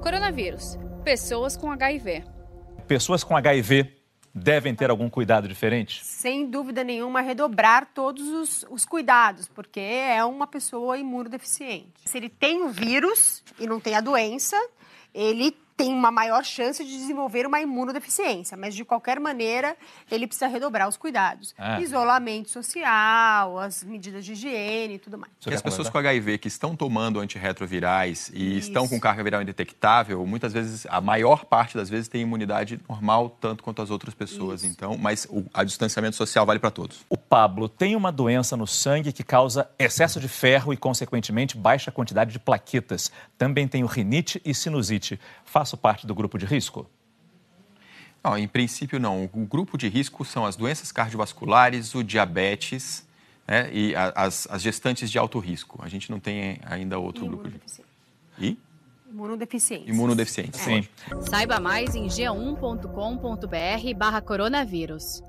Coronavírus. Pessoas com HIV. Pessoas com HIV devem ter algum cuidado diferente? Sem dúvida nenhuma, redobrar todos os, os, cuidados, porque é uma pessoa imunodeficiente. Se ele tem o vírus e não tem a doença, ele tem uma maior chance de desenvolver uma imunodeficiência, mas de qualquer maneira ele precisa redobrar os cuidados. Ah. Isolamento social, as medidas de higiene e tudo mais. E as pessoas com HIV que estão tomando antirretrovirais e Isso. estão com carga viral indetectável, muitas vezes, a maior parte das vezes tem imunidade normal, tanto quanto as outras pessoas. Isso. Então, mas o a distanciamento social vale para todos. O Pablo tem uma doença no sangue que causa excesso de ferro e, consequentemente, baixa quantidade de plaquetas. Também tem rinite e sinusite. Faço parte do grupo de risco? Não, em princípio não. O grupo de risco são as doenças cardiovasculares, o diabetes né, e as, as, gestantes de alto risco. A gente não tem ainda outro grupo de risco. E? Imunodeficientes. Imunodeficientes, é. sim. Saiba mais em g1.com.br barra coronavírus.